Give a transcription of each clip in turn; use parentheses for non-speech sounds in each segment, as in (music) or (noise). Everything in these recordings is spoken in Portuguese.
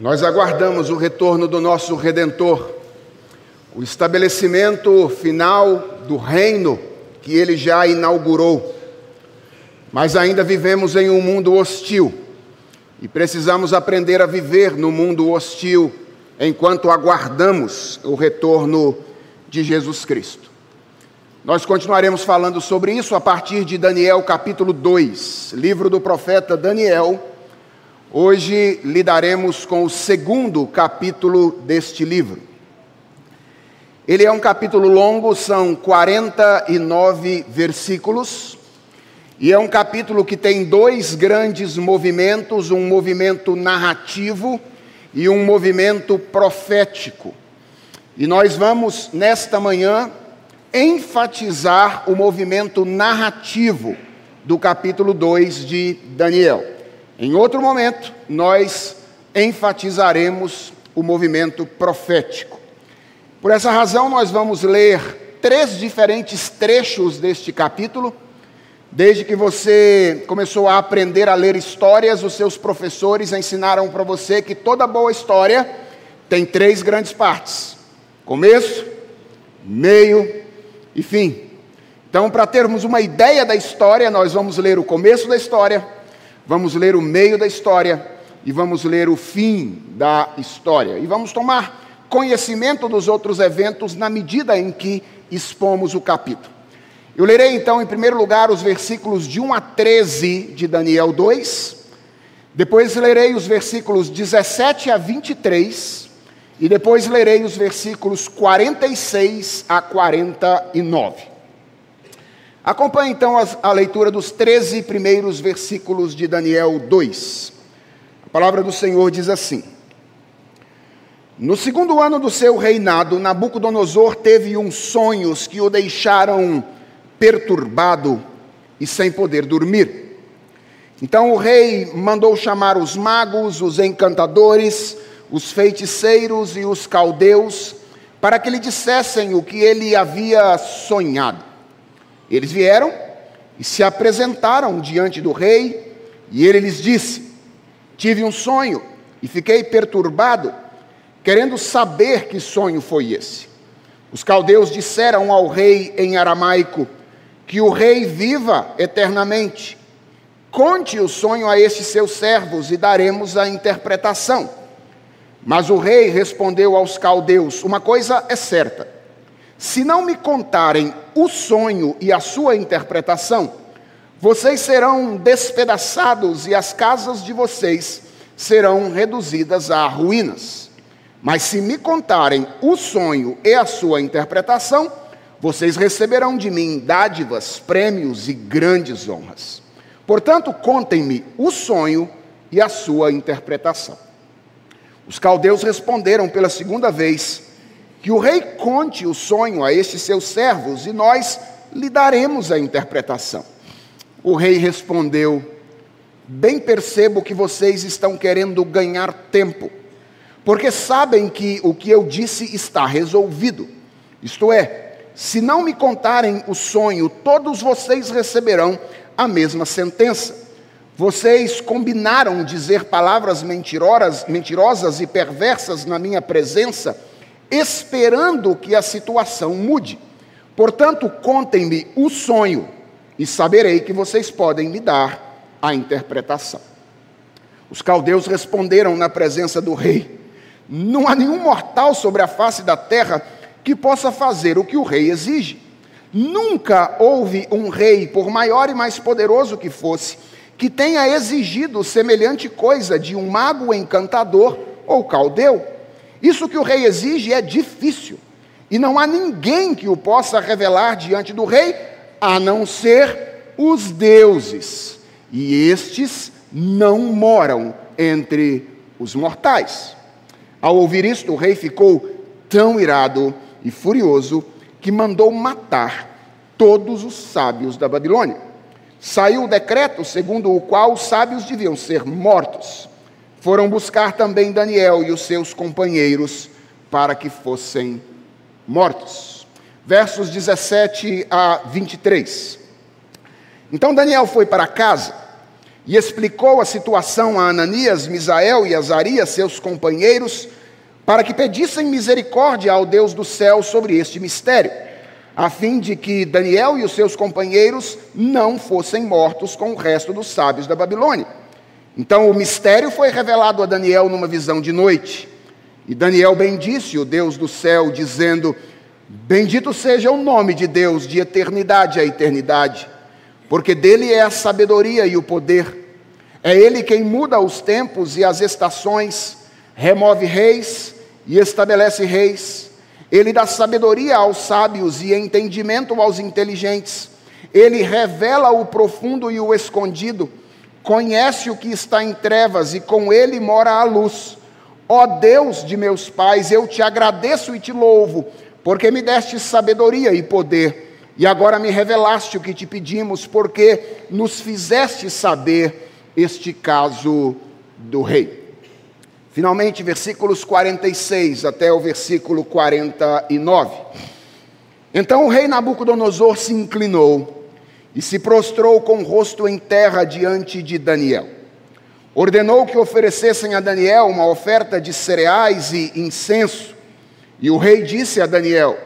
Nós aguardamos o retorno do nosso Redentor, o estabelecimento final do reino que ele já inaugurou. Mas ainda vivemos em um mundo hostil e precisamos aprender a viver no mundo hostil enquanto aguardamos o retorno de Jesus Cristo. Nós continuaremos falando sobre isso a partir de Daniel capítulo 2, livro do profeta Daniel Hoje lidaremos com o segundo capítulo deste livro. Ele é um capítulo longo, são 49 versículos, e é um capítulo que tem dois grandes movimentos: um movimento narrativo e um movimento profético. E nós vamos, nesta manhã, enfatizar o movimento narrativo do capítulo 2 de Daniel. Em outro momento, nós enfatizaremos o movimento profético. Por essa razão, nós vamos ler três diferentes trechos deste capítulo. Desde que você começou a aprender a ler histórias, os seus professores ensinaram para você que toda boa história tem três grandes partes: começo, meio e fim. Então, para termos uma ideia da história, nós vamos ler o começo da história vamos ler o meio da história e vamos ler o fim da história. E vamos tomar conhecimento dos outros eventos na medida em que expomos o capítulo. Eu lerei então, em primeiro lugar, os versículos de 1 a 13 de Daniel 2. Depois lerei os versículos 17 a 23. E depois lerei os versículos 46 a 49. Acompanhe então a leitura dos 13 primeiros versículos de Daniel 2. A palavra do Senhor diz assim: No segundo ano do seu reinado, Nabucodonosor teve uns sonhos que o deixaram perturbado e sem poder dormir. Então o rei mandou chamar os magos, os encantadores, os feiticeiros e os caldeus, para que lhe dissessem o que ele havia sonhado. Eles vieram e se apresentaram diante do rei, e ele lhes disse: Tive um sonho e fiquei perturbado, querendo saber que sonho foi esse. Os caldeus disseram ao rei em aramaico: Que o rei viva eternamente. Conte o sonho a estes seus servos e daremos a interpretação. Mas o rei respondeu aos caldeus: Uma coisa é certa se não me contarem o sonho e a sua interpretação, vocês serão despedaçados e as casas de vocês serão reduzidas a ruínas. Mas se me contarem o sonho e a sua interpretação, vocês receberão de mim dádivas, prêmios e grandes honras. Portanto, contem-me o sonho e a sua interpretação. Os caldeus responderam pela segunda vez: que o rei conte o sonho a estes seus servos e nós lhe daremos a interpretação. O rei respondeu: Bem percebo que vocês estão querendo ganhar tempo, porque sabem que o que eu disse está resolvido. Isto é, se não me contarem o sonho, todos vocês receberão a mesma sentença. Vocês combinaram dizer palavras mentirosas, e perversas na minha presença esperando que a situação mude. Portanto, contem-me o sonho e saberei que vocês podem me dar a interpretação. Os caldeus responderam na presença do rei: Não há nenhum mortal sobre a face da terra que possa fazer o que o rei exige. Nunca houve um rei, por maior e mais poderoso que fosse, que tenha exigido semelhante coisa de um mago encantador ou caldeu. Isso que o rei exige é difícil, e não há ninguém que o possa revelar diante do rei, a não ser os deuses, e estes não moram entre os mortais. Ao ouvir isto, o rei ficou tão irado e furioso que mandou matar todos os sábios da Babilônia. Saiu o decreto segundo o qual os sábios deviam ser mortos foram buscar também Daniel e os seus companheiros para que fossem mortos. Versos 17 a 23. Então Daniel foi para casa e explicou a situação a Ananias, Misael e Azarias, seus companheiros, para que pedissem misericórdia ao Deus do céu sobre este mistério, a fim de que Daniel e os seus companheiros não fossem mortos com o resto dos sábios da Babilônia. Então o mistério foi revelado a Daniel numa visão de noite. E Daniel bendisse o Deus do céu, dizendo: Bendito seja o nome de Deus de eternidade a eternidade, porque dele é a sabedoria e o poder. É ele quem muda os tempos e as estações, remove reis e estabelece reis. Ele dá sabedoria aos sábios e entendimento aos inteligentes. Ele revela o profundo e o escondido conhece o que está em trevas e com ele mora a luz. Ó Deus de meus pais, eu te agradeço e te louvo, porque me deste sabedoria e poder, e agora me revelaste o que te pedimos, porque nos fizeste saber este caso do rei. Finalmente, versículos 46 até o versículo 49. Então o rei Nabucodonosor se inclinou e se prostrou com o rosto em terra diante de Daniel. Ordenou que oferecessem a Daniel uma oferta de cereais e incenso. E o rei disse a Daniel: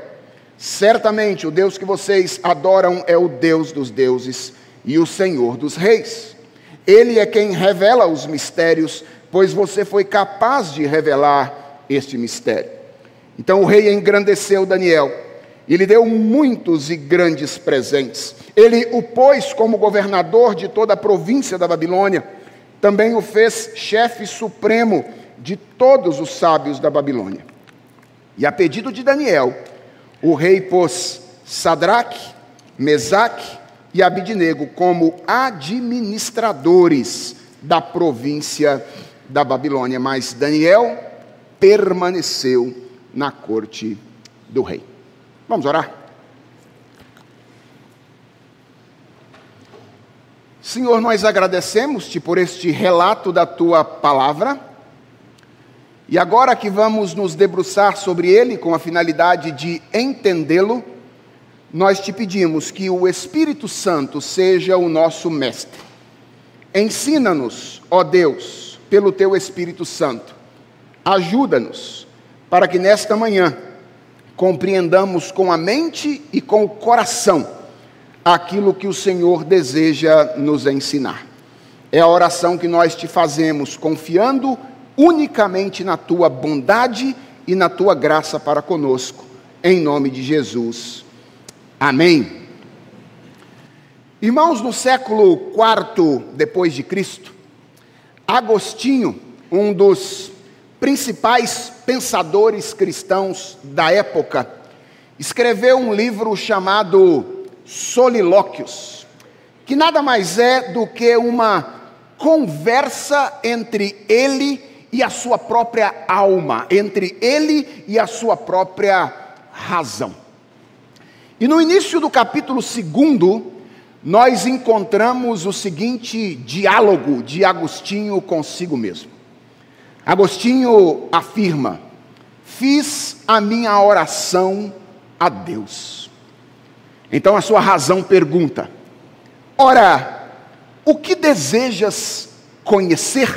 Certamente o Deus que vocês adoram é o Deus dos deuses e o Senhor dos reis. Ele é quem revela os mistérios, pois você foi capaz de revelar este mistério. Então o rei engrandeceu Daniel e lhe deu muitos e grandes presentes. Ele o pôs como governador de toda a província da Babilônia. Também o fez chefe supremo de todos os sábios da Babilônia. E a pedido de Daniel, o rei pôs Sadraque, Mesaque e Abidnego como administradores da província da Babilônia, mas Daniel permaneceu na corte do rei. Vamos orar? Senhor, nós agradecemos-te por este relato da tua palavra. E agora que vamos nos debruçar sobre ele com a finalidade de entendê-lo, nós te pedimos que o Espírito Santo seja o nosso mestre. Ensina-nos, ó Deus, pelo teu Espírito Santo. Ajuda-nos para que nesta manhã compreendamos com a mente e com o coração aquilo que o Senhor deseja nos ensinar. É a oração que nós te fazemos, confiando unicamente na tua bondade e na tua graça para conosco, em nome de Jesus. Amém. Irmãos, no século IV depois de Cristo, Agostinho, um dos principais pensadores cristãos da época, escreveu um livro chamado solilóquios, que nada mais é do que uma conversa entre ele e a sua própria alma, entre ele e a sua própria razão. E no início do capítulo 2, nós encontramos o seguinte diálogo de Agostinho consigo mesmo. Agostinho afirma: Fiz a minha oração a Deus. Então a sua razão pergunta: Ora, o que desejas conhecer?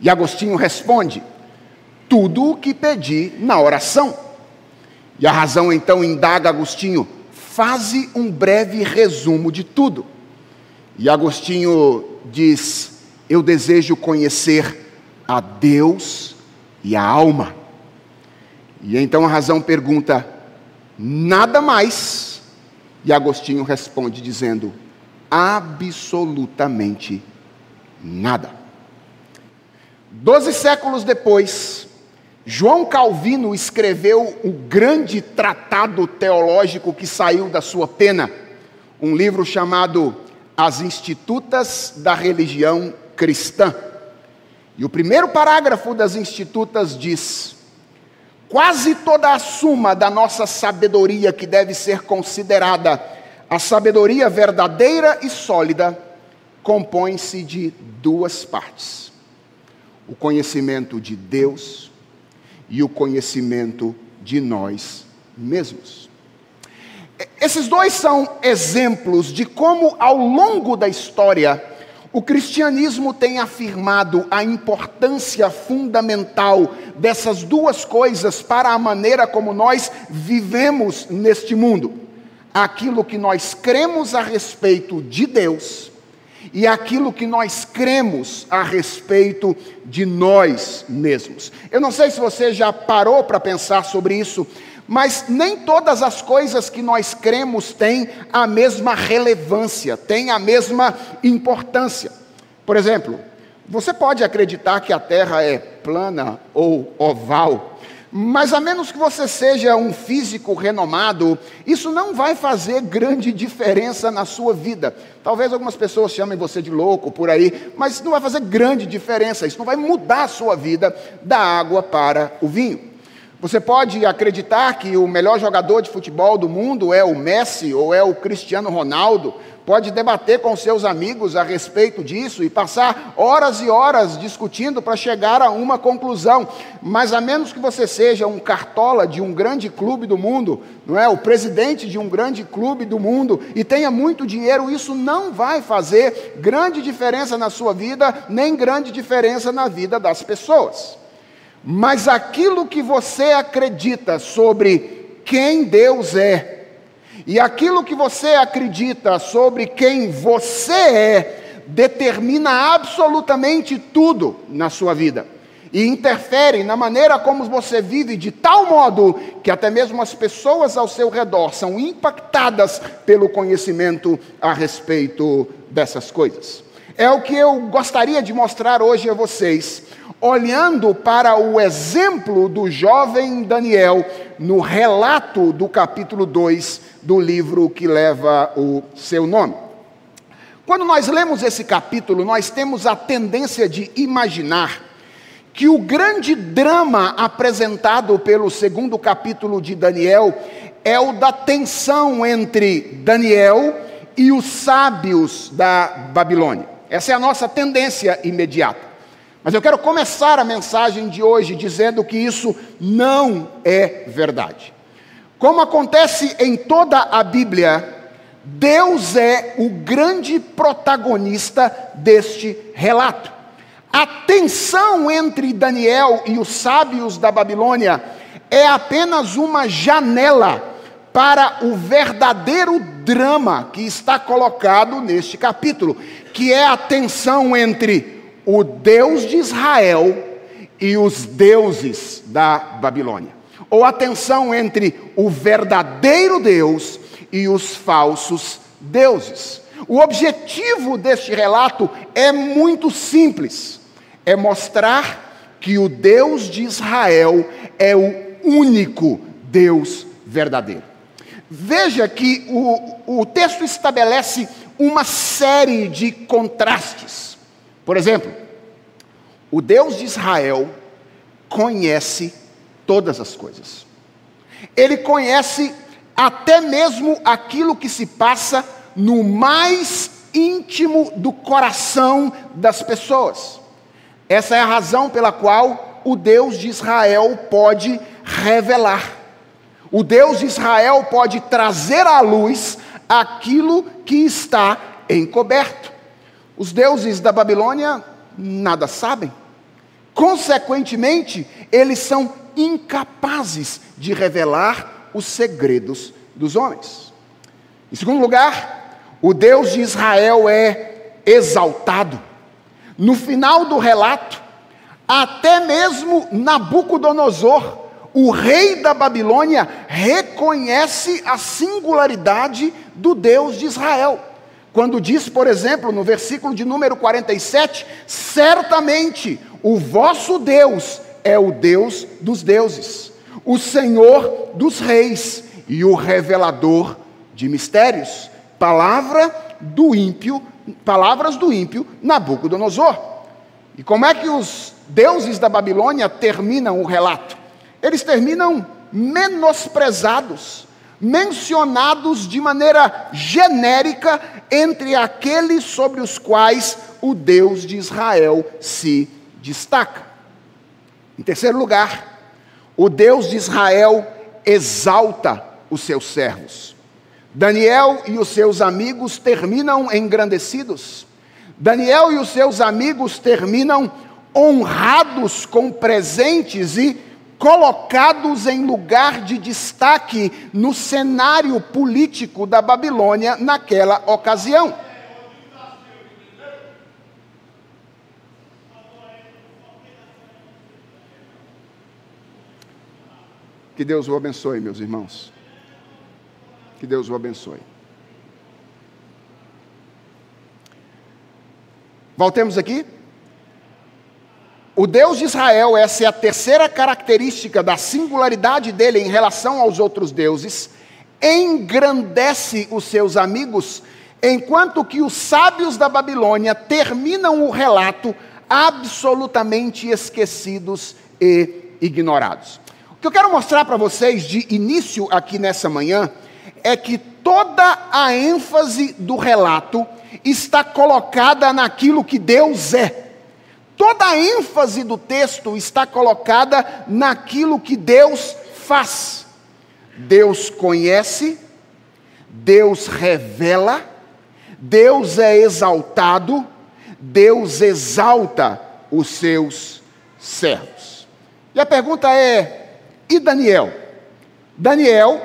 E Agostinho responde: Tudo o que pedi na oração. E a razão então indaga Agostinho: Faze um breve resumo de tudo. E Agostinho diz: Eu desejo conhecer a Deus e a alma. E então a razão pergunta: Nada mais e Agostinho responde dizendo: absolutamente nada. Doze séculos depois, João Calvino escreveu o grande tratado teológico que saiu da sua pena, um livro chamado As Institutas da Religião Cristã. E o primeiro parágrafo das Institutas diz: Quase toda a suma da nossa sabedoria que deve ser considerada a sabedoria verdadeira e sólida compõe-se de duas partes: o conhecimento de Deus e o conhecimento de nós mesmos. Esses dois são exemplos de como, ao longo da história, O cristianismo tem afirmado a importância fundamental dessas duas coisas para a maneira como nós vivemos neste mundo. Aquilo que nós cremos a respeito de Deus e aquilo que nós cremos a respeito de nós mesmos. Eu não sei se você já parou para pensar sobre isso, mas nem todas as coisas que nós cremos têm a mesma relevância, têm a mesma importância. Por exemplo, você pode acreditar que a Terra é plana ou oval, mas a menos que você seja um físico renomado, isso não vai fazer grande diferença na sua vida. Talvez algumas pessoas chamem você de louco por aí, mas não vai fazer grande diferença. Isso não vai mudar a sua vida da água para o vinho. Você pode acreditar que o melhor jogador de futebol do mundo é o Messi ou é o Cristiano Ronaldo, pode debater com seus amigos a respeito disso e passar horas e horas discutindo para chegar a uma conclusão. Mas a menos que você seja um cartola de um grande clube do mundo, não é, o presidente de um grande clube do mundo e tenha muito dinheiro, isso não vai fazer grande diferença na sua vida, nem grande diferença na vida das pessoas. Mas aquilo que você acredita sobre quem Deus é, e aquilo que você acredita sobre quem você é, determina absolutamente tudo na sua vida. E interfere na maneira como você vive, de tal modo que até mesmo as pessoas ao seu redor são impactadas pelo conhecimento a respeito dessas coisas. É o que eu gostaria de mostrar hoje a vocês olhando para o exemplo do jovem Daniel no relato do capítulo 2 do livro que leva o seu nome. Quando nós lemos esse capítulo, nós temos a tendência de imaginar que o grande drama apresentado pelo segundo capítulo de Daniel é o da tensão entre Daniel e os sábios da Babilônia. Essa é a nossa tendência imediata. Mas eu quero começar a mensagem de hoje dizendo que isso não é verdade. Como acontece em toda a Bíblia, Deus é o grande protagonista deste relato. A tensão entre Daniel e os sábios da Babilônia é apenas uma janela para o verdadeiro drama que está colocado neste capítulo, que é a tensão entre o Deus de Israel e os deuses da Babilônia. Ou a tensão entre o verdadeiro Deus e os falsos deuses. O objetivo deste relato é muito simples: é mostrar que o Deus de Israel é o único Deus verdadeiro. Veja que o, o texto estabelece uma série de contrastes. Por exemplo, o Deus de Israel conhece todas as coisas. Ele conhece até mesmo aquilo que se passa no mais íntimo do coração das pessoas. Essa é a razão pela qual o Deus de Israel pode revelar. O Deus de Israel pode trazer à luz aquilo que está encoberto. Os deuses da Babilônia nada sabem. Consequentemente, eles são incapazes de revelar os segredos dos homens. Em segundo lugar, o Deus de Israel é exaltado. No final do relato, até mesmo Nabucodonosor, o rei da Babilônia, reconhece a singularidade do Deus de Israel. Quando diz, por exemplo, no versículo de número 47, certamente o vosso Deus é o Deus dos deuses, o Senhor dos reis e o revelador de mistérios. Palavra do ímpio, palavras do ímpio Nabucodonosor. E como é que os deuses da Babilônia terminam o relato? Eles terminam menosprezados, mencionados de maneira genérica entre aqueles sobre os quais o Deus de Israel se destaca. Em terceiro lugar, o Deus de Israel exalta os seus servos. Daniel e os seus amigos terminam engrandecidos. Daniel e os seus amigos terminam honrados com presentes e colocados em lugar de destaque no cenário político da Babilônia naquela ocasião. Que Deus o abençoe, meus irmãos. Que Deus o abençoe. Voltemos aqui. O Deus de Israel, essa é a terceira característica da singularidade dele em relação aos outros deuses, engrandece os seus amigos, enquanto que os sábios da Babilônia terminam o relato absolutamente esquecidos e ignorados. O que eu quero mostrar para vocês de início aqui nessa manhã é que toda a ênfase do relato está colocada naquilo que Deus é. Toda a ênfase do texto está colocada naquilo que Deus faz. Deus conhece, Deus revela, Deus é exaltado, Deus exalta os seus servos. E a pergunta é: e Daniel? Daniel,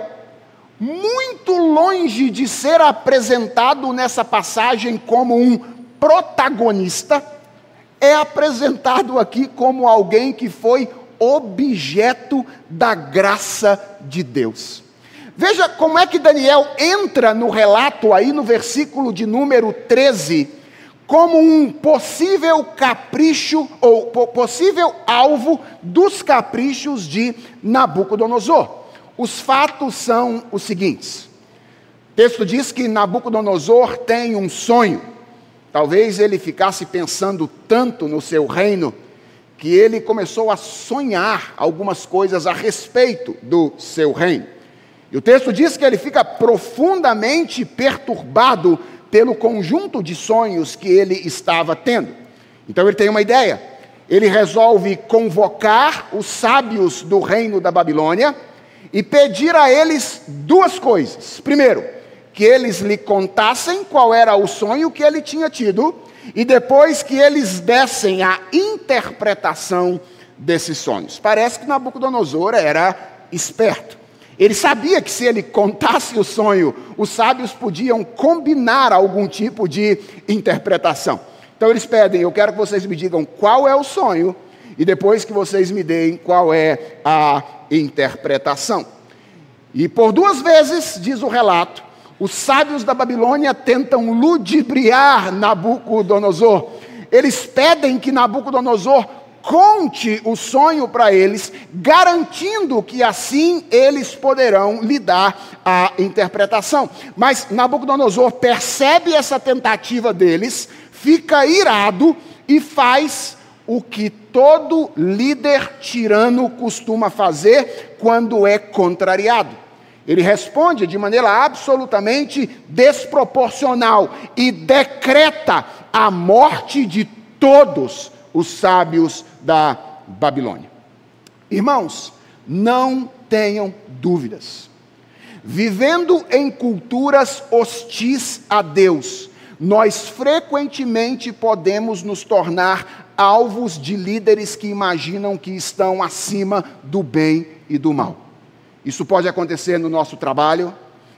muito longe de ser apresentado nessa passagem como um protagonista, é apresentado aqui como alguém que foi objeto da graça de Deus. Veja como é que Daniel entra no relato aí no versículo de número 13, como um possível capricho ou possível alvo dos caprichos de Nabucodonosor. Os fatos são os seguintes: o texto diz que Nabucodonosor tem um sonho. Talvez ele ficasse pensando tanto no seu reino que ele começou a sonhar algumas coisas a respeito do seu reino. E o texto diz que ele fica profundamente perturbado pelo conjunto de sonhos que ele estava tendo. Então ele tem uma ideia. Ele resolve convocar os sábios do reino da Babilônia e pedir a eles duas coisas. Primeiro, que eles lhe contassem qual era o sonho que ele tinha tido, e depois que eles dessem a interpretação desses sonhos. Parece que Nabucodonosor era esperto. Ele sabia que se ele contasse o sonho, os sábios podiam combinar algum tipo de interpretação. Então eles pedem: Eu quero que vocês me digam qual é o sonho, e depois que vocês me deem qual é a interpretação. E por duas vezes, diz o relato, os sábios da Babilônia tentam ludibriar Nabucodonosor. Eles pedem que Nabucodonosor conte o sonho para eles, garantindo que assim eles poderão lhe dar a interpretação. Mas Nabucodonosor percebe essa tentativa deles, fica irado e faz o que todo líder tirano costuma fazer quando é contrariado. Ele responde de maneira absolutamente desproporcional e decreta a morte de todos os sábios da Babilônia. Irmãos, não tenham dúvidas. Vivendo em culturas hostis a Deus, nós frequentemente podemos nos tornar alvos de líderes que imaginam que estão acima do bem e do mal. Isso pode acontecer no nosso trabalho,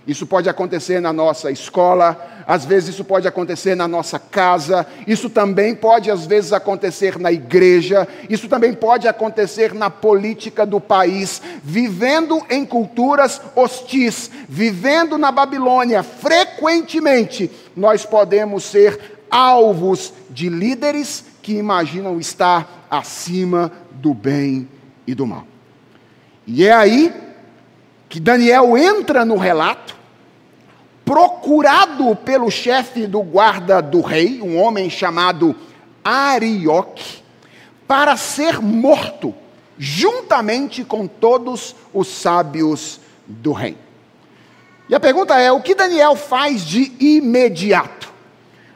isso pode acontecer na nossa escola, às vezes isso pode acontecer na nossa casa, isso também pode às vezes acontecer na igreja, isso também pode acontecer na política do país, vivendo em culturas hostis, vivendo na Babilônia, frequentemente nós podemos ser alvos de líderes que imaginam estar acima do bem e do mal. E é aí que Daniel entra no relato, procurado pelo chefe do guarda do rei, um homem chamado Arioque, para ser morto, juntamente com todos os sábios do rei. E a pergunta é: o que Daniel faz de imediato?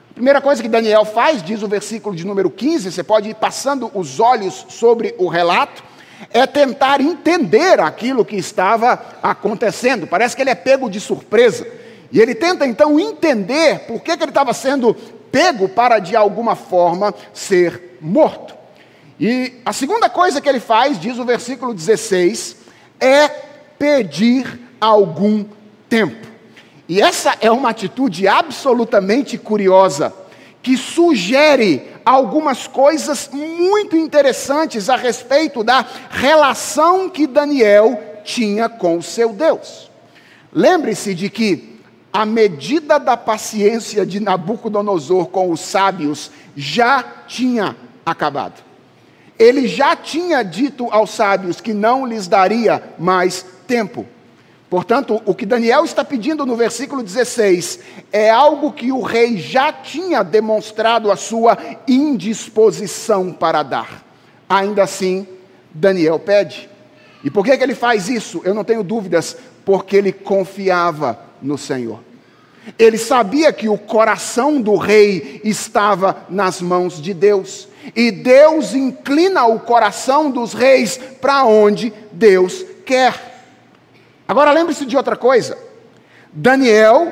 A primeira coisa que Daniel faz, diz o versículo de número 15, você pode ir passando os olhos sobre o relato é tentar entender aquilo que estava acontecendo. Parece que ele é pego de surpresa. E ele tenta então entender por que, que ele estava sendo pego para de alguma forma ser morto. E a segunda coisa que ele faz, diz o versículo 16, é pedir algum tempo. E essa é uma atitude absolutamente curiosa, que sugere algumas coisas muito interessantes a respeito da relação que Daniel tinha com o seu Deus. Lembre-se de que a medida da paciência de Nabucodonosor com os sábios já tinha acabado. Ele já tinha dito aos sábios que não lhes daria mais tempo. Portanto, o que Daniel está pedindo no versículo 16 é algo que o rei já tinha demonstrado a sua indisposição para dar. Ainda assim, Daniel pede. E por que, que ele faz isso? Eu não tenho dúvidas, porque ele confiava no Senhor. Ele sabia que o coração do rei estava nas mãos de Deus. E Deus inclina o coração dos reis para onde Deus quer. Agora lembre-se de outra coisa. Daniel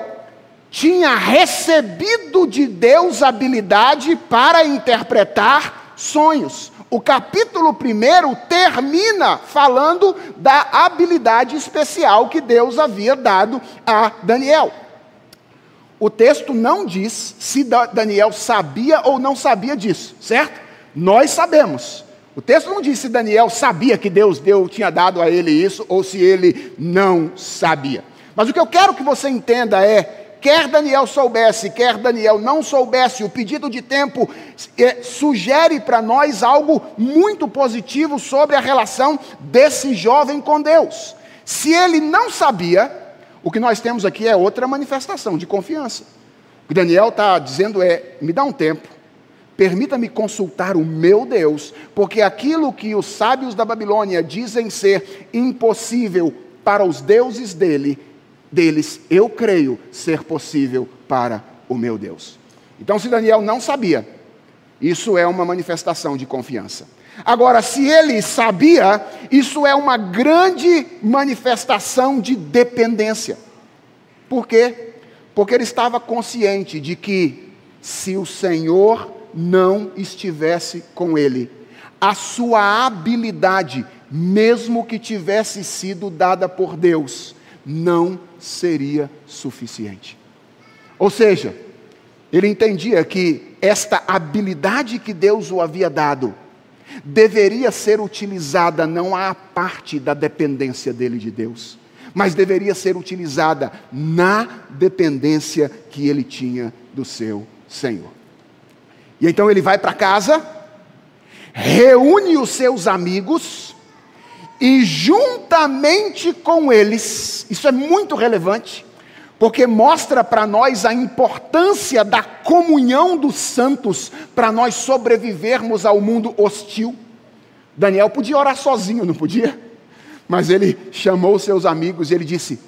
tinha recebido de Deus habilidade para interpretar sonhos. O capítulo 1 termina falando da habilidade especial que Deus havia dado a Daniel. O texto não diz se Daniel sabia ou não sabia disso, certo? Nós sabemos. O texto não diz se Daniel sabia que Deus deu, tinha dado a ele isso ou se ele não sabia. Mas o que eu quero que você entenda é: quer Daniel soubesse, quer Daniel não soubesse, o pedido de tempo é, sugere para nós algo muito positivo sobre a relação desse jovem com Deus. Se ele não sabia, o que nós temos aqui é outra manifestação de confiança. O que Daniel está dizendo é: me dá um tempo, Permita-me consultar o meu Deus, porque aquilo que os sábios da Babilônia dizem ser impossível para os deuses dele, deles, eu creio ser possível para o meu Deus. Então, se Daniel não sabia, isso é uma manifestação de confiança. Agora, se ele sabia, isso é uma grande manifestação de dependência. Por quê? Porque ele estava consciente de que se o Senhor não estivesse com ele. A sua habilidade, mesmo que tivesse sido dada por Deus, não seria suficiente. Ou seja, ele entendia que esta habilidade que Deus o havia dado deveria ser utilizada não à parte da dependência dele de Deus, mas deveria ser utilizada na dependência que ele tinha do seu Senhor. E então ele vai para casa, reúne os seus amigos, e juntamente com eles, isso é muito relevante, porque mostra para nós a importância da comunhão dos santos para nós sobrevivermos ao mundo hostil. Daniel podia orar sozinho, não podia? Mas ele chamou seus amigos e ele disse: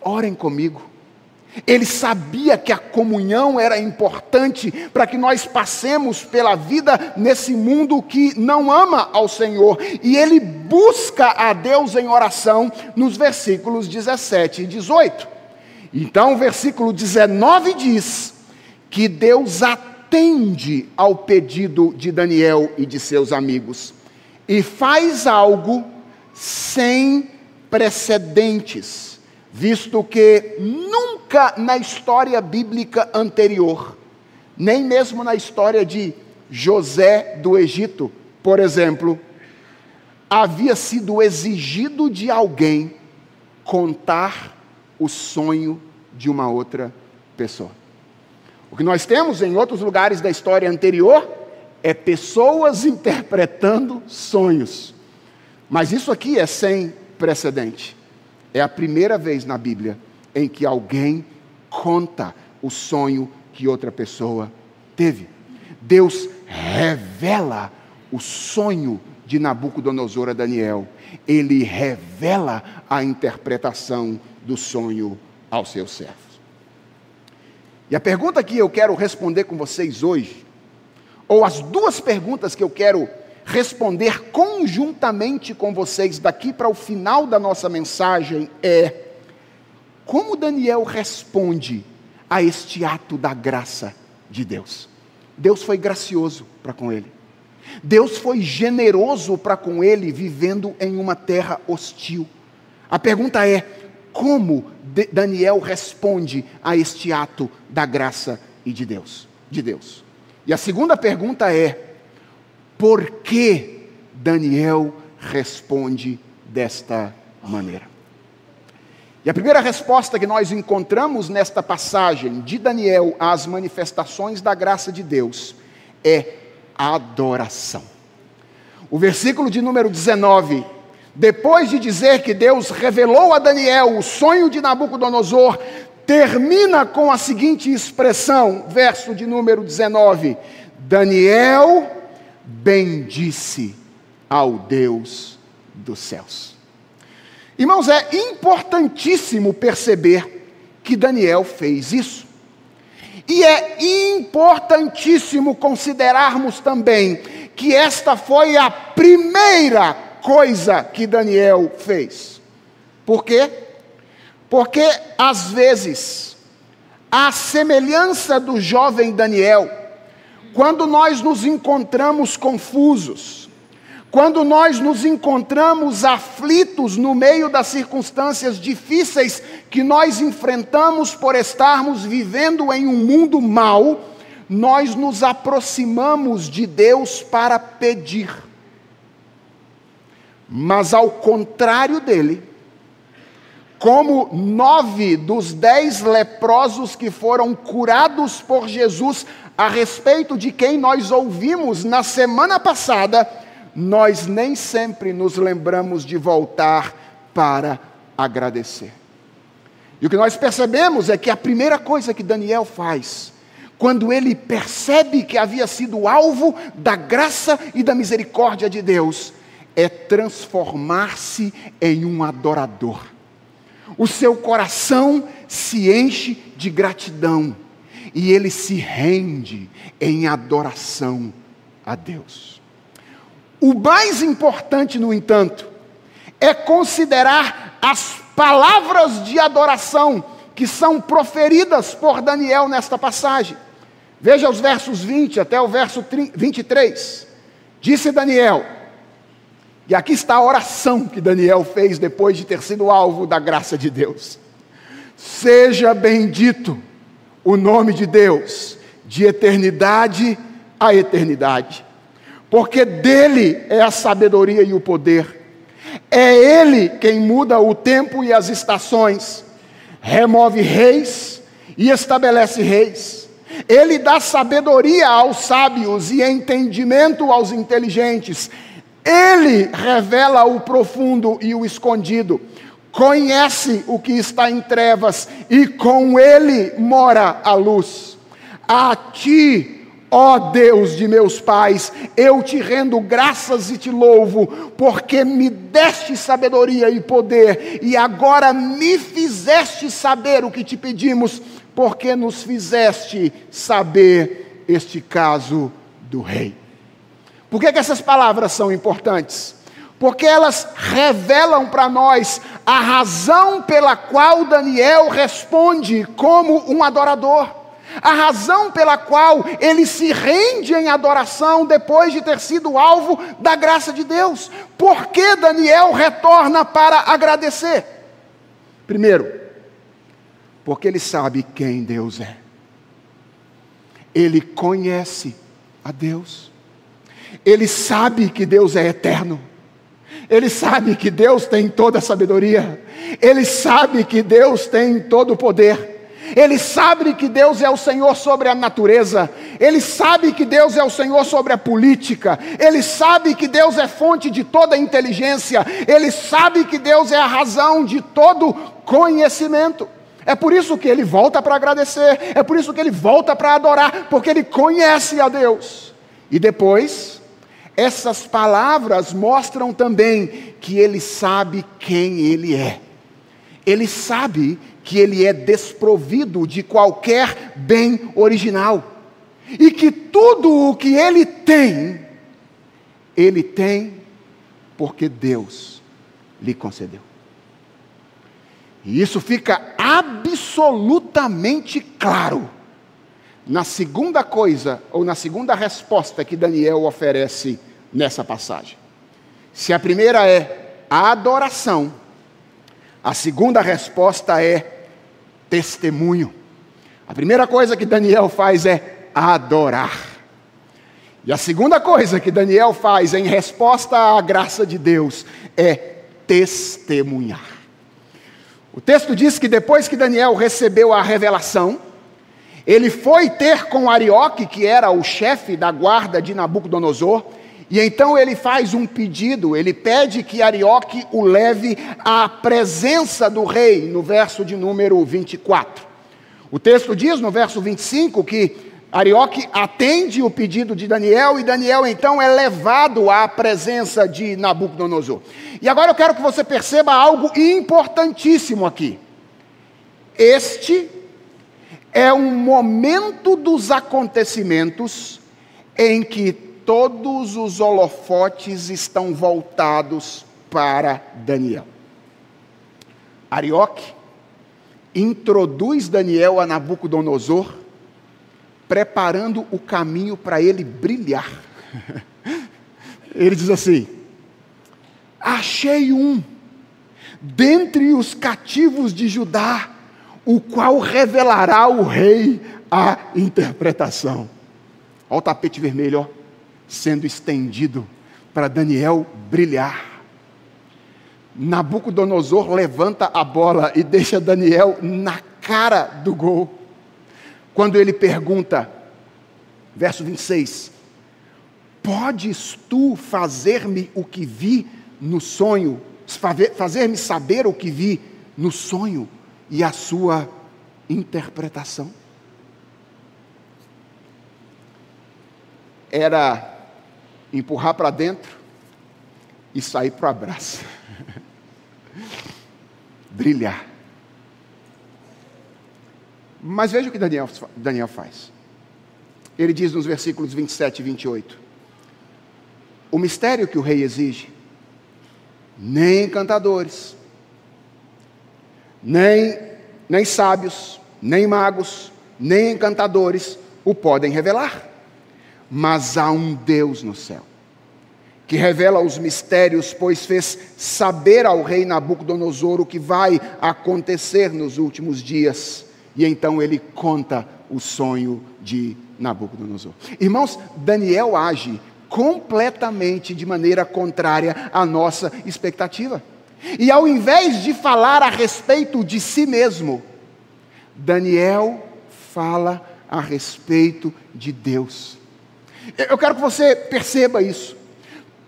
Orem comigo. Ele sabia que a comunhão era importante para que nós passemos pela vida nesse mundo que não ama ao Senhor. E ele busca a Deus em oração nos versículos 17 e 18. Então, o versículo 19 diz que Deus atende ao pedido de Daniel e de seus amigos e faz algo sem precedentes visto que nunca na história bíblica anterior, nem mesmo na história de José do Egito, por exemplo, havia sido exigido de alguém contar o sonho de uma outra pessoa. O que nós temos em outros lugares da história anterior é pessoas interpretando sonhos. Mas isso aqui é sem precedente. É a primeira vez na Bíblia em que alguém conta o sonho que outra pessoa teve. Deus revela o sonho de Nabucodonosor a Daniel. Ele revela a interpretação do sonho aos seus servos. E a pergunta que eu quero responder com vocês hoje, ou as duas perguntas que eu quero responder conjuntamente com vocês daqui para o final da nossa mensagem é: como Daniel responde a este ato da graça de Deus? Deus foi gracioso para com ele. Deus foi generoso para com ele, vivendo em uma terra hostil. A pergunta é: como Daniel responde a este ato da graça e de Deus, de Deus? E a segunda pergunta é: por que Daniel responde desta maneira? E a primeira resposta que nós encontramos nesta passagem de Daniel às manifestações da graça de Deus é adoração. O versículo de número 19, depois de dizer que Deus revelou a Daniel o sonho de Nabucodonosor, termina com a seguinte expressão, verso de número 19: Daniel bendisse ao Deus dos céus. Irmãos, é importantíssimo perceber que Daniel fez isso. E é importantíssimo considerarmos também que esta foi a primeira coisa que Daniel fez. Por quê? Porque às vezes, a semelhança do jovem Daniel, quando nós nos encontramos confusos, quando nós nos encontramos aflitos no meio das circunstâncias difíceis que nós enfrentamos por estarmos vivendo em um mundo mau, nós nos aproximamos de Deus para pedir. Mas ao contrário dele, como nove dos dez leprosos que foram curados por Jesus, a respeito de quem nós ouvimos na semana passada, nós nem sempre nos lembramos de voltar para agradecer. E o que nós percebemos é que a primeira coisa que Daniel faz, quando ele percebe que havia sido alvo da graça e da misericórdia de Deus, é transformar-se em um adorador. O seu coração se enche de gratidão e ele se rende em adoração a Deus. O mais importante, no entanto, é considerar as palavras de adoração que são proferidas por Daniel nesta passagem. Veja os versos 20 até o verso 23. Disse Daniel, e aqui está a oração que Daniel fez depois de ter sido alvo da graça de Deus. Seja bendito o nome de Deus, de eternidade a eternidade porque dele é a sabedoria e o poder. É ele quem muda o tempo e as estações, remove reis e estabelece reis. Ele dá sabedoria aos sábios e entendimento aos inteligentes. Ele revela o profundo e o escondido. Conhece o que está em trevas e com ele mora a luz. A ti Ó oh Deus de meus pais, eu te rendo graças e te louvo, porque me deste sabedoria e poder, e agora me fizeste saber o que te pedimos, porque nos fizeste saber este caso do rei. Por que, que essas palavras são importantes? Porque elas revelam para nós a razão pela qual Daniel responde como um adorador a razão pela qual ele se rende em adoração depois de ter sido alvo da graça de Deus. Por que Daniel retorna para agradecer? Primeiro, porque ele sabe quem Deus é. Ele conhece a Deus. Ele sabe que Deus é eterno. Ele sabe que Deus tem toda a sabedoria. Ele sabe que Deus tem todo o poder. Ele sabe que Deus é o Senhor sobre a natureza, ele sabe que Deus é o Senhor sobre a política, ele sabe que Deus é fonte de toda inteligência, ele sabe que Deus é a razão de todo conhecimento. É por isso que ele volta para agradecer, é por isso que ele volta para adorar, porque ele conhece a Deus. E depois, essas palavras mostram também que ele sabe quem ele é. Ele sabe que ele é desprovido de qualquer bem original e que tudo o que ele tem, ele tem porque Deus lhe concedeu. E isso fica absolutamente claro na segunda coisa, ou na segunda resposta que Daniel oferece nessa passagem. Se a primeira é a adoração, a segunda resposta é testemunho. A primeira coisa que Daniel faz é adorar. E a segunda coisa que Daniel faz em resposta à graça de Deus é testemunhar. O texto diz que depois que Daniel recebeu a revelação, ele foi ter com Arioque, que era o chefe da guarda de Nabucodonosor, e então ele faz um pedido, ele pede que Arioque o leve à presença do rei, no verso de número 24. O texto diz no verso 25 que Arioque atende o pedido de Daniel e Daniel então é levado à presença de Nabucodonosor. E agora eu quero que você perceba algo importantíssimo aqui. Este é um momento dos acontecimentos em que todos os holofotes estão voltados para Daniel. Arioque introduz Daniel a Nabucodonosor, preparando o caminho para ele brilhar. (laughs) Ele diz assim: Achei um dentre os cativos de Judá, o qual revelará ao rei a interpretação. Olha o tapete vermelho, ó sendo estendido para Daniel brilhar. Nabucodonosor levanta a bola e deixa Daniel na cara do gol. Quando ele pergunta, verso 26, Podes tu fazer-me o que vi no sonho, fazer-me saber o que vi no sonho e a sua interpretação? Era empurrar para dentro e sair para o abraço. (laughs) Brilhar. Mas veja o que Daniel, Daniel faz. Ele diz nos versículos 27 e 28. O mistério que o rei exige, nem encantadores, nem, nem sábios, nem magos, nem encantadores o podem revelar mas há um Deus no céu, que revela os mistérios, pois fez saber ao rei Nabucodonosor o que vai acontecer nos últimos dias. E então ele conta o sonho de Nabucodonosor. Irmãos, Daniel age completamente de maneira contrária à nossa expectativa. E ao invés de falar a respeito de si mesmo, Daniel fala a respeito de Deus. Eu quero que você perceba isso.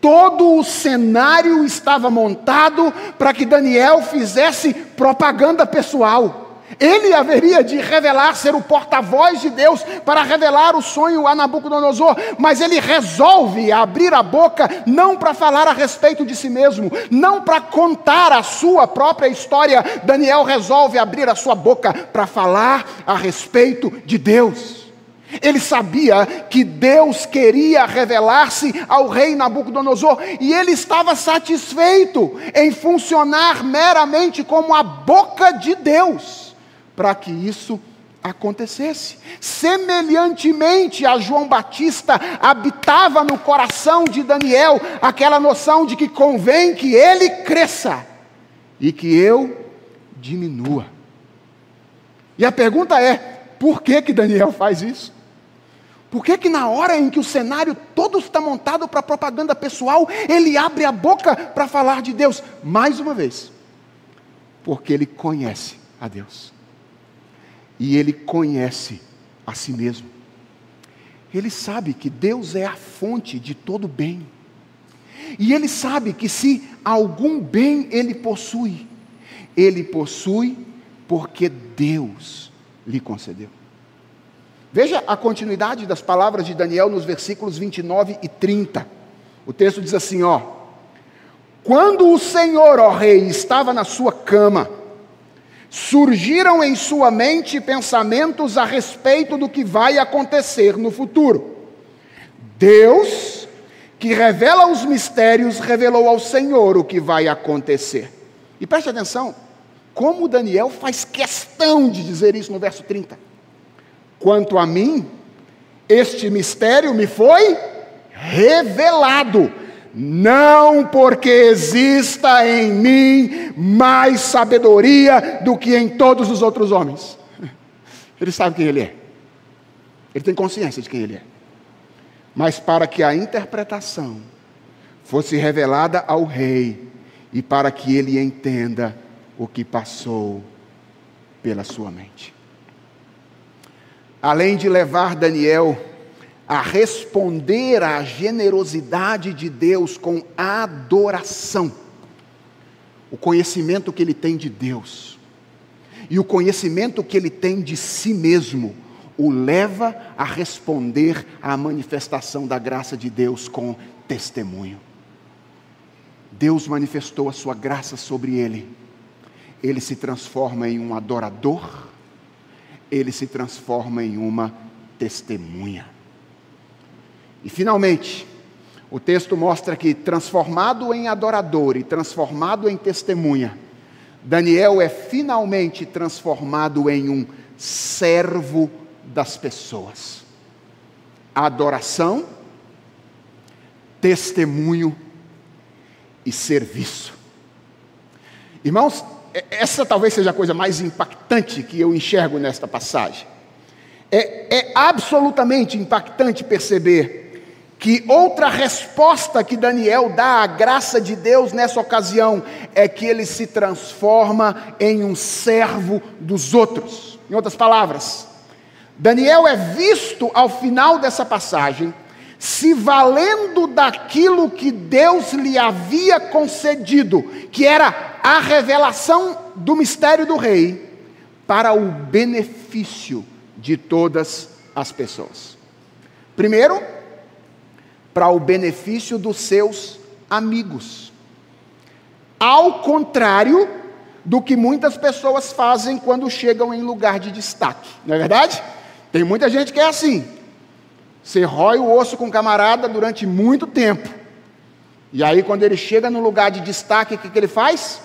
Todo o cenário estava montado para que Daniel fizesse propaganda pessoal. Ele haveria de revelar, ser o porta-voz de Deus para revelar o sonho a Nabucodonosor, mas ele resolve abrir a boca não para falar a respeito de si mesmo, não para contar a sua própria história. Daniel resolve abrir a sua boca para falar a respeito de Deus. Ele sabia que Deus queria revelar-se ao rei Nabucodonosor e ele estava satisfeito em funcionar meramente como a boca de Deus para que isso acontecesse. Semelhantemente a João Batista, habitava no coração de Daniel aquela noção de que convém que ele cresça e que eu diminua. E a pergunta é: por que que Daniel faz isso? Por que, que na hora em que o cenário todo está montado para propaganda pessoal, ele abre a boca para falar de Deus? Mais uma vez, porque ele conhece a Deus. E ele conhece a si mesmo. Ele sabe que Deus é a fonte de todo bem. E ele sabe que se algum bem ele possui, ele possui porque Deus lhe concedeu. Veja a continuidade das palavras de Daniel nos versículos 29 e 30. O texto diz assim: ó. Quando o Senhor, ó Rei, estava na sua cama, surgiram em sua mente pensamentos a respeito do que vai acontecer no futuro. Deus, que revela os mistérios, revelou ao Senhor o que vai acontecer. E preste atenção, como Daniel faz questão de dizer isso no verso 30. Quanto a mim, este mistério me foi revelado, não porque exista em mim mais sabedoria do que em todos os outros homens. (laughs) Ele sabe quem ele é, ele tem consciência de quem ele é, mas para que a interpretação fosse revelada ao rei e para que ele entenda o que passou pela sua mente. Além de levar Daniel a responder à generosidade de Deus com adoração, o conhecimento que ele tem de Deus e o conhecimento que ele tem de si mesmo o leva a responder à manifestação da graça de Deus com testemunho. Deus manifestou a sua graça sobre ele. Ele se transforma em um adorador, ele se transforma em uma testemunha. E finalmente, o texto mostra que, transformado em adorador e transformado em testemunha, Daniel é finalmente transformado em um servo das pessoas. Adoração, testemunho e serviço. Irmãos, essa talvez seja a coisa mais impactante que eu enxergo nesta passagem. É, é absolutamente impactante perceber que outra resposta que Daniel dá à graça de Deus nessa ocasião é que ele se transforma em um servo dos outros. Em outras palavras, Daniel é visto ao final dessa passagem se valendo daquilo que Deus lhe havia concedido, que era a revelação do mistério do rei, para o benefício de todas as pessoas. Primeiro, para o benefício dos seus amigos. Ao contrário do que muitas pessoas fazem quando chegam em lugar de destaque, não é verdade? Tem muita gente que é assim. Você rói o osso com um camarada durante muito tempo. E aí, quando ele chega no lugar de destaque, o que, que ele faz?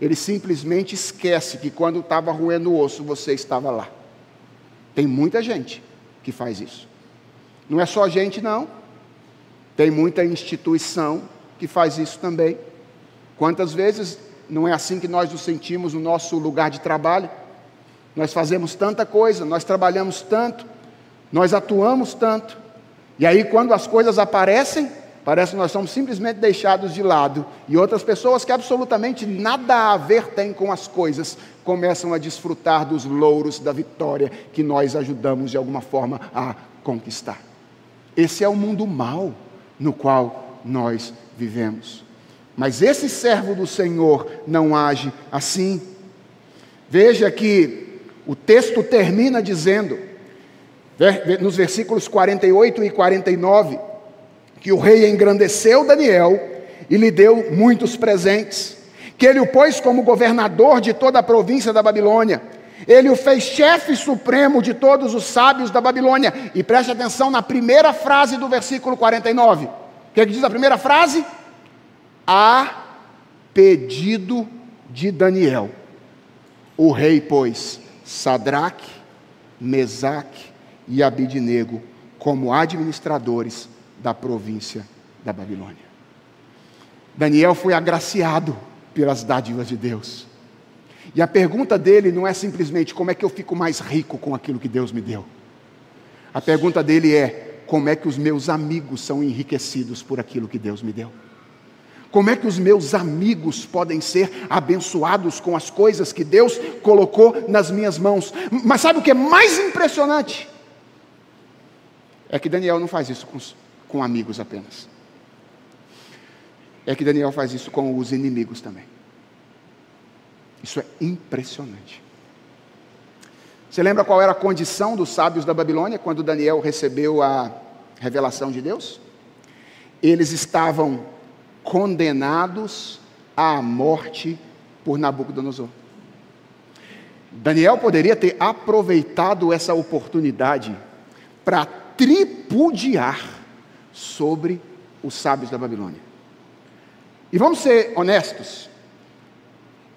Ele simplesmente esquece que quando estava roendo o osso, você estava lá. Tem muita gente que faz isso. Não é só gente, não. Tem muita instituição que faz isso também. Quantas vezes não é assim que nós nos sentimos no nosso lugar de trabalho? Nós fazemos tanta coisa, nós trabalhamos tanto, nós atuamos tanto, e aí quando as coisas aparecem, parece que nós somos simplesmente deixados de lado, e outras pessoas que absolutamente nada a ver têm com as coisas, começam a desfrutar dos louros da vitória que nós ajudamos de alguma forma a conquistar. Esse é o mundo mau no qual nós vivemos. Mas esse servo do Senhor não age assim. Veja que o texto termina dizendo, nos versículos 48 e 49, que o rei engrandeceu Daniel e lhe deu muitos presentes, que ele o pôs como governador de toda a província da Babilônia. Ele o fez chefe supremo de todos os sábios da Babilônia. E preste atenção na primeira frase do versículo 49. O que, é que diz a primeira frase? A pedido de Daniel. O rei pôs Sadraque, Mesaque e Abidnego como administradores da província da Babilônia. Daniel foi agraciado pelas dádivas de Deus. E a pergunta dele não é simplesmente como é que eu fico mais rico com aquilo que Deus me deu. A pergunta dele é como é que os meus amigos são enriquecidos por aquilo que Deus me deu. Como é que os meus amigos podem ser abençoados com as coisas que Deus colocou nas minhas mãos? Mas sabe o que é mais impressionante? É que Daniel não faz isso com, com amigos apenas. É que Daniel faz isso com os inimigos também. Isso é impressionante. Você lembra qual era a condição dos sábios da Babilônia quando Daniel recebeu a revelação de Deus? Eles estavam condenados à morte por Nabucodonosor. Daniel poderia ter aproveitado essa oportunidade para tripudiar sobre os sábios da Babilônia. E vamos ser honestos,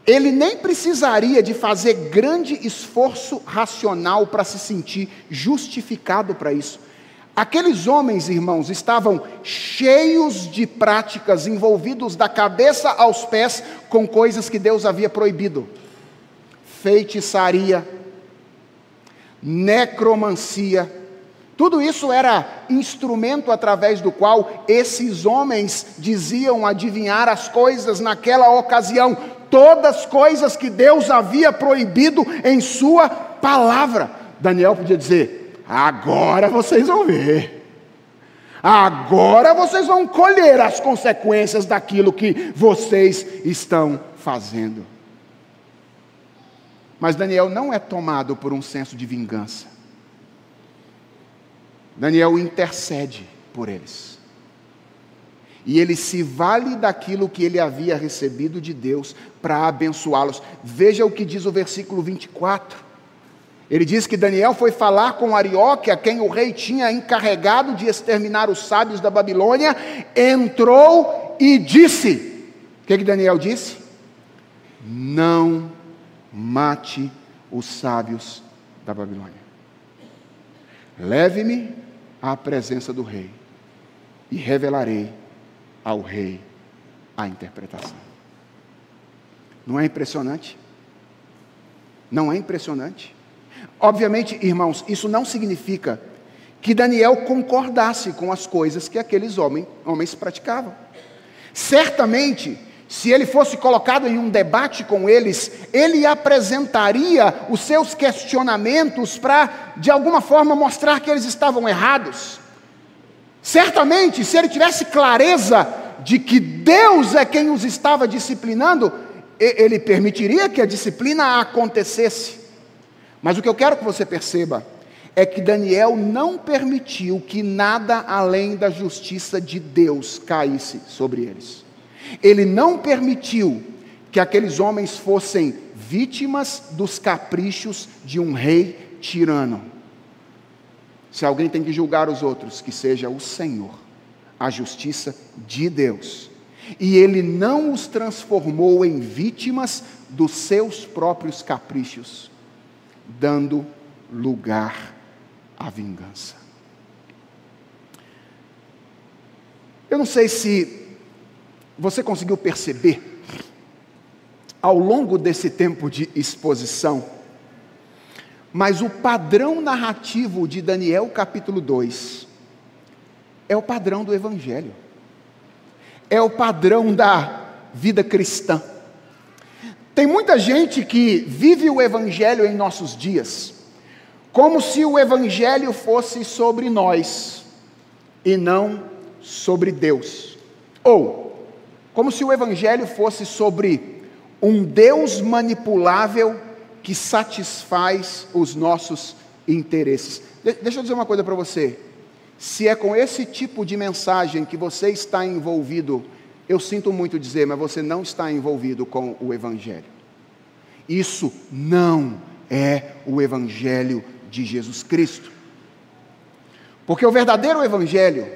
ele nem precisaria de fazer grande esforço racional para se sentir justificado para isso. Aqueles homens, irmãos, estavam cheios de práticas, envolvidos da cabeça aos pés com coisas que Deus havia proibido: feitiçaria, necromancia. Tudo isso era instrumento através do qual esses homens diziam adivinhar as coisas naquela ocasião, todas coisas que Deus havia proibido em Sua palavra. Daniel podia dizer: Agora vocês vão ver. Agora vocês vão colher as consequências daquilo que vocês estão fazendo. Mas Daniel não é tomado por um senso de vingança. Daniel intercede por eles. E ele se vale daquilo que ele havia recebido de Deus para abençoá-los. Veja o que diz o versículo 24. Ele diz que Daniel foi falar com Arioque, a quem o rei tinha encarregado de exterminar os sábios da Babilônia, entrou e disse: O que, que Daniel disse? Não mate os sábios da Babilônia. Leve-me à presença do rei e revelarei ao rei a interpretação. Não é impressionante? Não é impressionante? Obviamente, irmãos, isso não significa que Daniel concordasse com as coisas que aqueles homens, homens praticavam. Certamente, se ele fosse colocado em um debate com eles, ele apresentaria os seus questionamentos para, de alguma forma, mostrar que eles estavam errados. Certamente, se ele tivesse clareza de que Deus é quem os estava disciplinando, ele permitiria que a disciplina acontecesse. Mas o que eu quero que você perceba é que Daniel não permitiu que nada além da justiça de Deus caísse sobre eles. Ele não permitiu que aqueles homens fossem vítimas dos caprichos de um rei tirano. Se alguém tem que julgar os outros, que seja o Senhor, a justiça de Deus. E ele não os transformou em vítimas dos seus próprios caprichos dando lugar à vingança. Eu não sei se você conseguiu perceber, ao longo desse tempo de exposição, mas o padrão narrativo de Daniel capítulo 2 é o padrão do Evangelho, é o padrão da vida cristã. Tem muita gente que vive o Evangelho em nossos dias, como se o Evangelho fosse sobre nós e não sobre Deus. Ou, como se o Evangelho fosse sobre um Deus manipulável que satisfaz os nossos interesses. deixa eu dizer uma coisa para você. Se é com esse tipo de mensagem que você está envolvido eu sinto muito dizer, mas você não está envolvido com o Evangelho. Isso não é o Evangelho de Jesus Cristo. Porque o verdadeiro Evangelho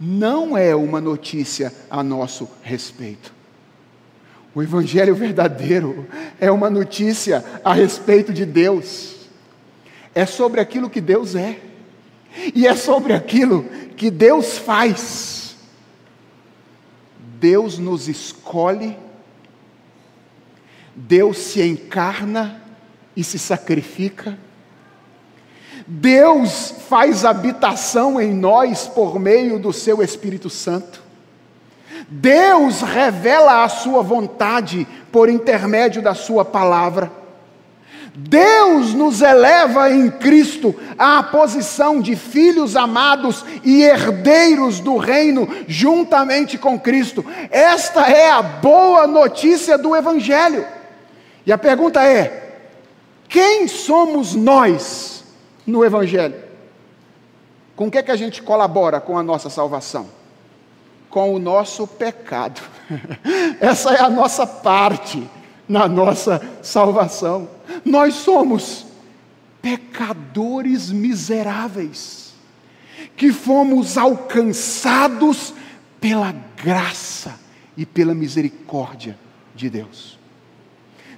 não é uma notícia a nosso respeito. O Evangelho verdadeiro é uma notícia a respeito de Deus. É sobre aquilo que Deus é. E é sobre aquilo que Deus faz. Deus nos escolhe, Deus se encarna e se sacrifica, Deus faz habitação em nós por meio do seu Espírito Santo, Deus revela a sua vontade por intermédio da sua palavra. Deus nos eleva em Cristo à posição de filhos amados e herdeiros do reino, juntamente com Cristo. Esta é a boa notícia do Evangelho. E a pergunta é: quem somos nós no Evangelho? Com o que, é que a gente colabora com a nossa salvação? Com o nosso pecado. (laughs) Essa é a nossa parte na nossa salvação. Nós somos pecadores miseráveis, que fomos alcançados pela graça e pela misericórdia de Deus.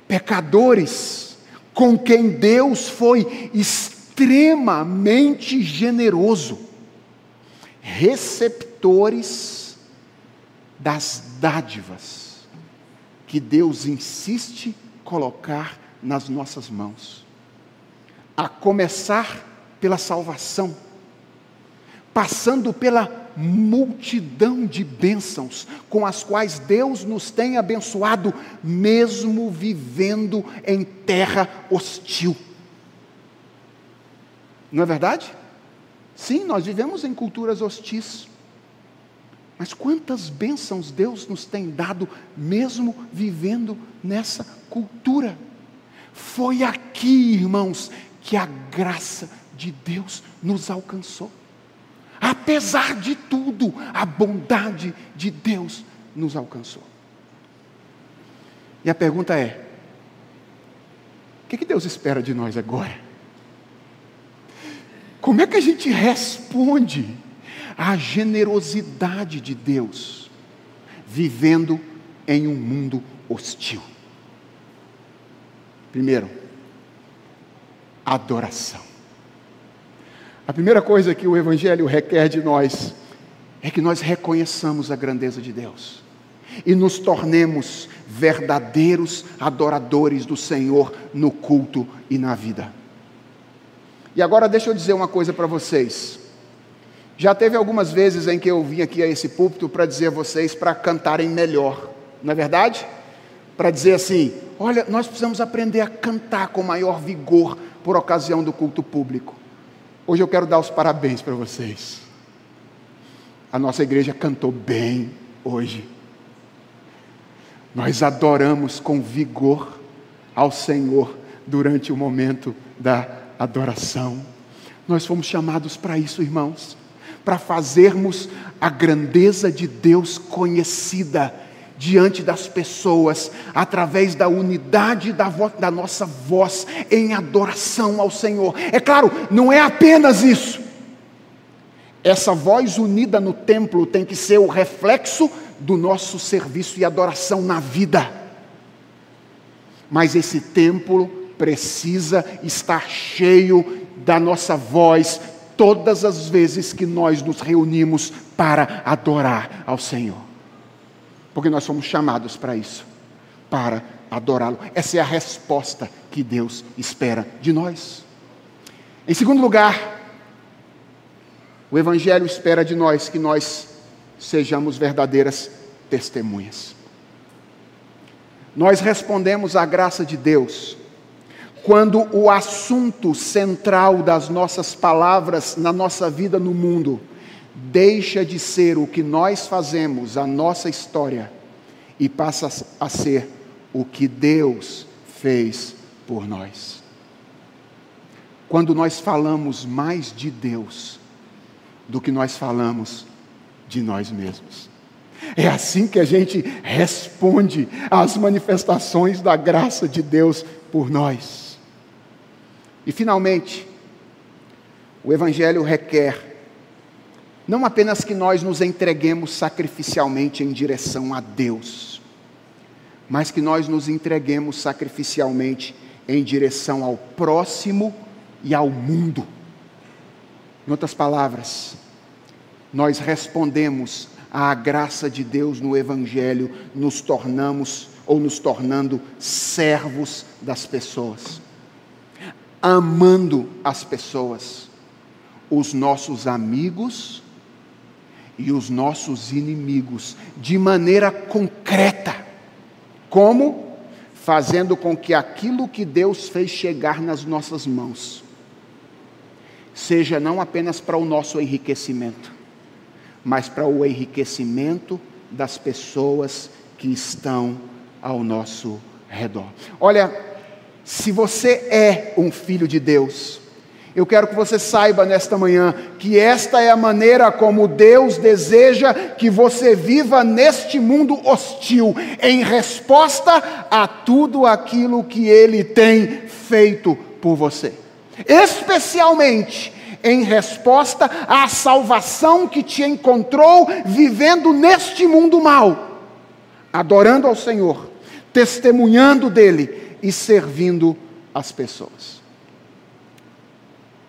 pecadores com quem Deus foi extremamente generoso, receptores das dádivas que Deus insiste colocar nas nossas mãos, a começar pela salvação, passando pela multidão de bênçãos com as quais Deus nos tem abençoado, mesmo vivendo em terra hostil. Não é verdade? Sim, nós vivemos em culturas hostis. Mas quantas bênçãos Deus nos tem dado, mesmo vivendo nessa cultura. Foi aqui, irmãos, que a graça de Deus nos alcançou. Apesar de tudo, a bondade de Deus nos alcançou. E a pergunta é: o que, Deus espera de nós agora? Como é que a gente responde à generosidade de Deus, vivendo em um mundo hostil? Primeiro, adoração. A primeira coisa que o Evangelho requer de nós é que nós reconheçamos a grandeza de Deus e nos tornemos verdadeiros adoradores do Senhor no culto e na vida. E agora deixa eu dizer uma coisa para vocês. Já teve algumas vezes em que eu vim aqui a esse púlpito para dizer a vocês para cantarem melhor, não é verdade? Para dizer assim: olha, nós precisamos aprender a cantar com maior vigor por ocasião do culto público. Hoje eu quero dar os parabéns para vocês. A nossa igreja cantou bem hoje. Nós adoramos com vigor ao Senhor durante o momento da adoração. Nós fomos chamados para isso, irmãos, para fazermos a grandeza de Deus conhecida diante das pessoas, através da unidade da, da, nossa voz em adoração ao Senhor. É claro, não é apenas isso. Essa voz unida no templo tem que ser o reflexo do nosso serviço e adoração na vida. Mas esse templo precisa estar cheio da nossa voz todas as vezes que nós nos reunimos para adorar ao Senhor porque nós somos chamados para isso, para adorá-lo. Essa é a resposta que Deus espera de nós. Em segundo lugar, o Evangelho espera de nós que nós sejamos verdadeiras testemunhas. Nós respondemos à graça de Deus quando o assunto central das nossas palavras na nossa vida no mundo deixa de ser o que nós fazemos, a nossa história, e passa a ser o que Deus fez por nós. Quando nós falamos mais de Deus do que nós falamos de nós mesmos. É assim que a gente responde às manifestações da graça de Deus por nós. E finalmente, o Evangelho requer não apenas que nós nos entreguemos sacrificialmente em direção a Deus, mas que nós nos entreguemos sacrificialmente em direção ao próximo e ao mundo. Em outras palavras, nós respondemos à graça de Deus no Evangelho, nos tornamos ou nos tornando servos das pessoas, amando as pessoas, os nossos amigos e os nossos inimigos de maneira concreta. Como? Fazendo com que aquilo que Deus fez chegar nas nossas mãos seja não apenas para o nosso enriquecimento, mas para o enriquecimento das pessoas que estão ao nosso redor. Olha, se você é um filho de Deus, eu quero que você saiba nesta manhã que esta é a maneira como Deus deseja que você viva neste mundo hostil, em resposta a tudo aquilo que Ele tem feito por você, especialmente em resposta à salvação que te encontrou vivendo neste mundo mal, adorando ao Senhor, testemunhando dele e servindo as pessoas.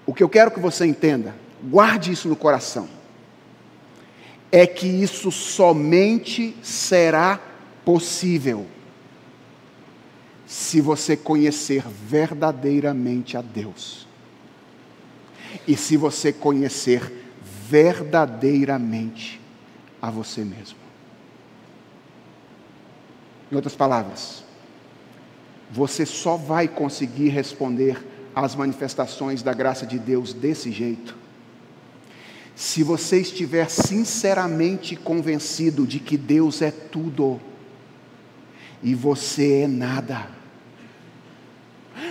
O que eu quero que você entenda, guarde isso no coração, é que isso somente será possível se você conhecer verdadeiramente a Deus. E se você conhecer verdadeiramente a você mesmo. Em outras palavras, você só vai conseguir responder às manifestações da graça de Deus desse jeito se você estiver sinceramente convencido de que Deus é tudo e você é nada.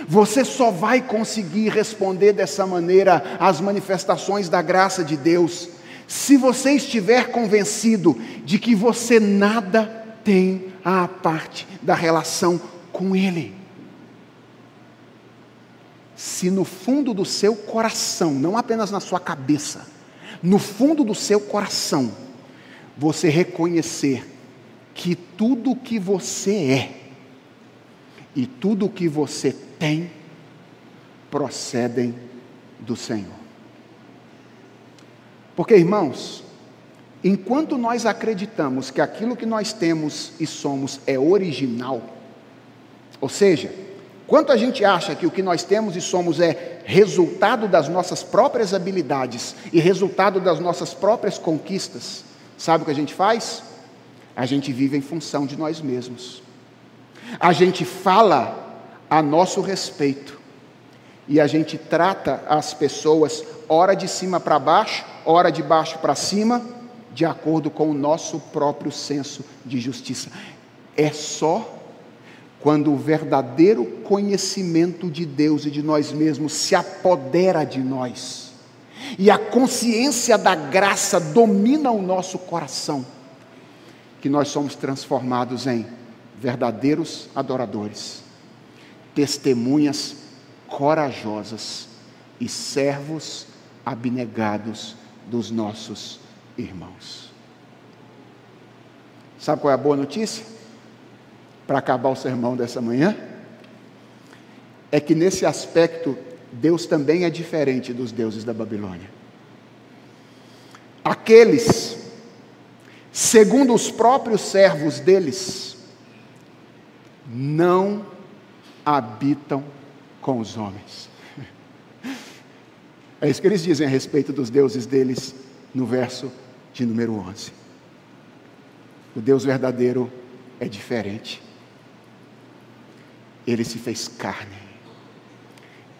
Você só vai conseguir responder dessa maneira às manifestações da graça de Deus se você estiver convencido de que você nada tem a parte da relação com Ele. Se no fundo do seu coração, não apenas na sua cabeça, no fundo do seu coração, você reconhecer que tudo que você é e tudo que você tem procedem do Senhor. Porque, irmãos, enquanto nós acreditamos que aquilo que nós temos e somos é original, ou seja, quanto a gente acha que o que nós temos e somos é resultado das nossas próprias habilidades e resultado das nossas próprias conquistas, sabe o que a gente faz? A gente vive em função de nós mesmos. A gente fala a nosso respeito. E a gente trata as pessoas, ora de cima para baixo, ora de baixo para cima, de acordo com o nosso próprio senso de justiça. É só quando o verdadeiro conhecimento de Deus e de nós mesmos se apodera de nós, e a consciência da graça domina o nosso coração, que nós somos transformados em verdadeiros adoradores testemunhas corajosas e servos abnegados dos nossos irmãos. Sabe qual é a boa notícia? Para acabar o sermão dessa manhã? É que nesse aspecto, Deus também é diferente dos deuses da Babilônia. Aqueles, segundo os próprios servos deles, não habitam com os homens. (laughs) É isso que eles dizem a respeito dos deuses deles no verso de número 11. O Deus verdadeiro é diferente. Ele se fez carne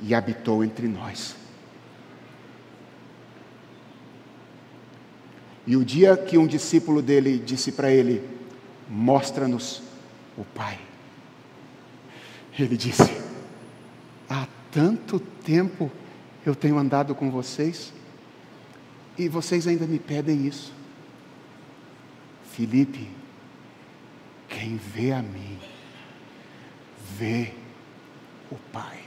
e habitou entre nós. E o dia que um discípulo dele disse para ele: Mostra-nos o Pai. Ele disse: Há tanto tempo eu tenho andado com vocês e vocês ainda me pedem isso. Felipe, quem vê a mim, vê o Pai.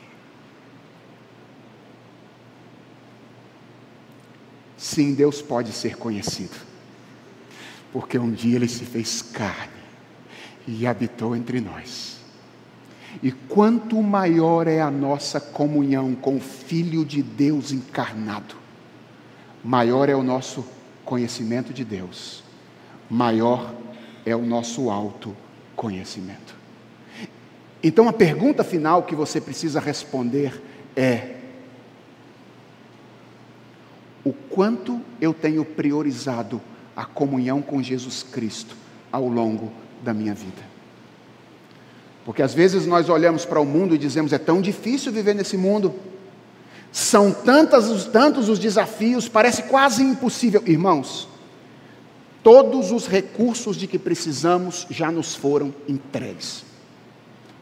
Sim, Deus pode ser conhecido, porque um dia Ele se fez carne e habitou entre nós. E quanto maior é a nossa comunhão com o Filho de Deus encarnado, maior é o nosso conhecimento de Deus, maior é o nosso autoconhecimento. Então a pergunta final que você precisa responder é: o quanto eu tenho priorizado a comunhão com Jesus Cristo ao longo da minha vida? Porque às vezes nós olhamos para o mundo e dizemos: é tão difícil viver nesse mundo, são tantos, tantos os desafios, parece quase impossível. Irmãos, todos os recursos de que precisamos já nos foram entregues.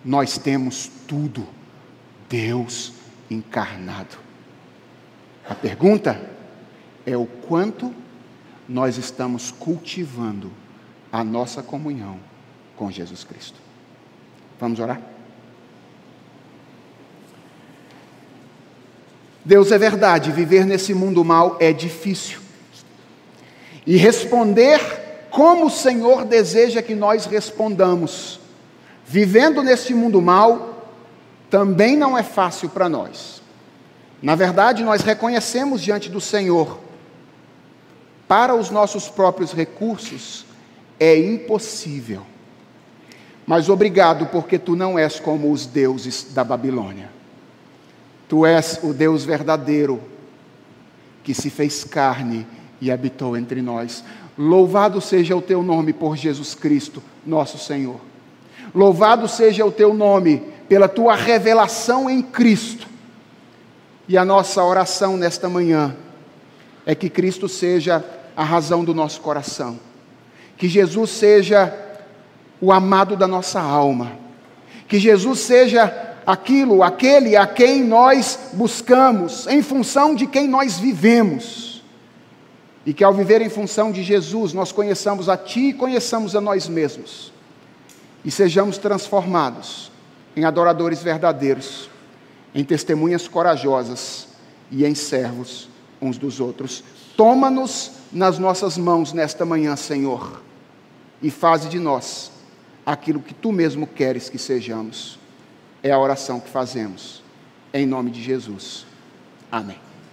Nós temos tudo, Deus encarnado. A pergunta é o quanto nós estamos cultivando a nossa comunhão com Jesus Cristo. Vamos orar? Deus é verdade, viver nesse mundo mal é difícil. E responder como o Senhor deseja que nós respondamos, vivendo neste mundo mal, também não é fácil para nós. Na verdade, nós reconhecemos diante do Senhor, para os nossos próprios recursos, é impossível. Mas obrigado, porque tu não és como os deuses da Babilônia. Tu és o Deus verdadeiro, que se fez carne e habitou entre nós. Louvado seja o teu nome por Jesus Cristo, nosso Senhor. Louvado seja o teu nome pela tua revelação em Cristo. E a nossa oração nesta manhã é que Cristo seja a razão do nosso coração. Que Jesus seja o amado da nossa alma. Que Jesus seja aquilo, aquele a quem nós buscamos, em função de quem nós vivemos. E que ao viver em função de Jesus, nós conheçamos a Ti e conheçamos a nós mesmos. E sejamos transformados em adoradores verdadeiros, em testemunhas corajosas e em servos uns dos outros. Toma-nos nas nossas mãos nesta manhã, Senhor, e faze de nós aquilo que tu mesmo queres que sejamos. É a oração que fazemos. Em nome de Jesus. Amém.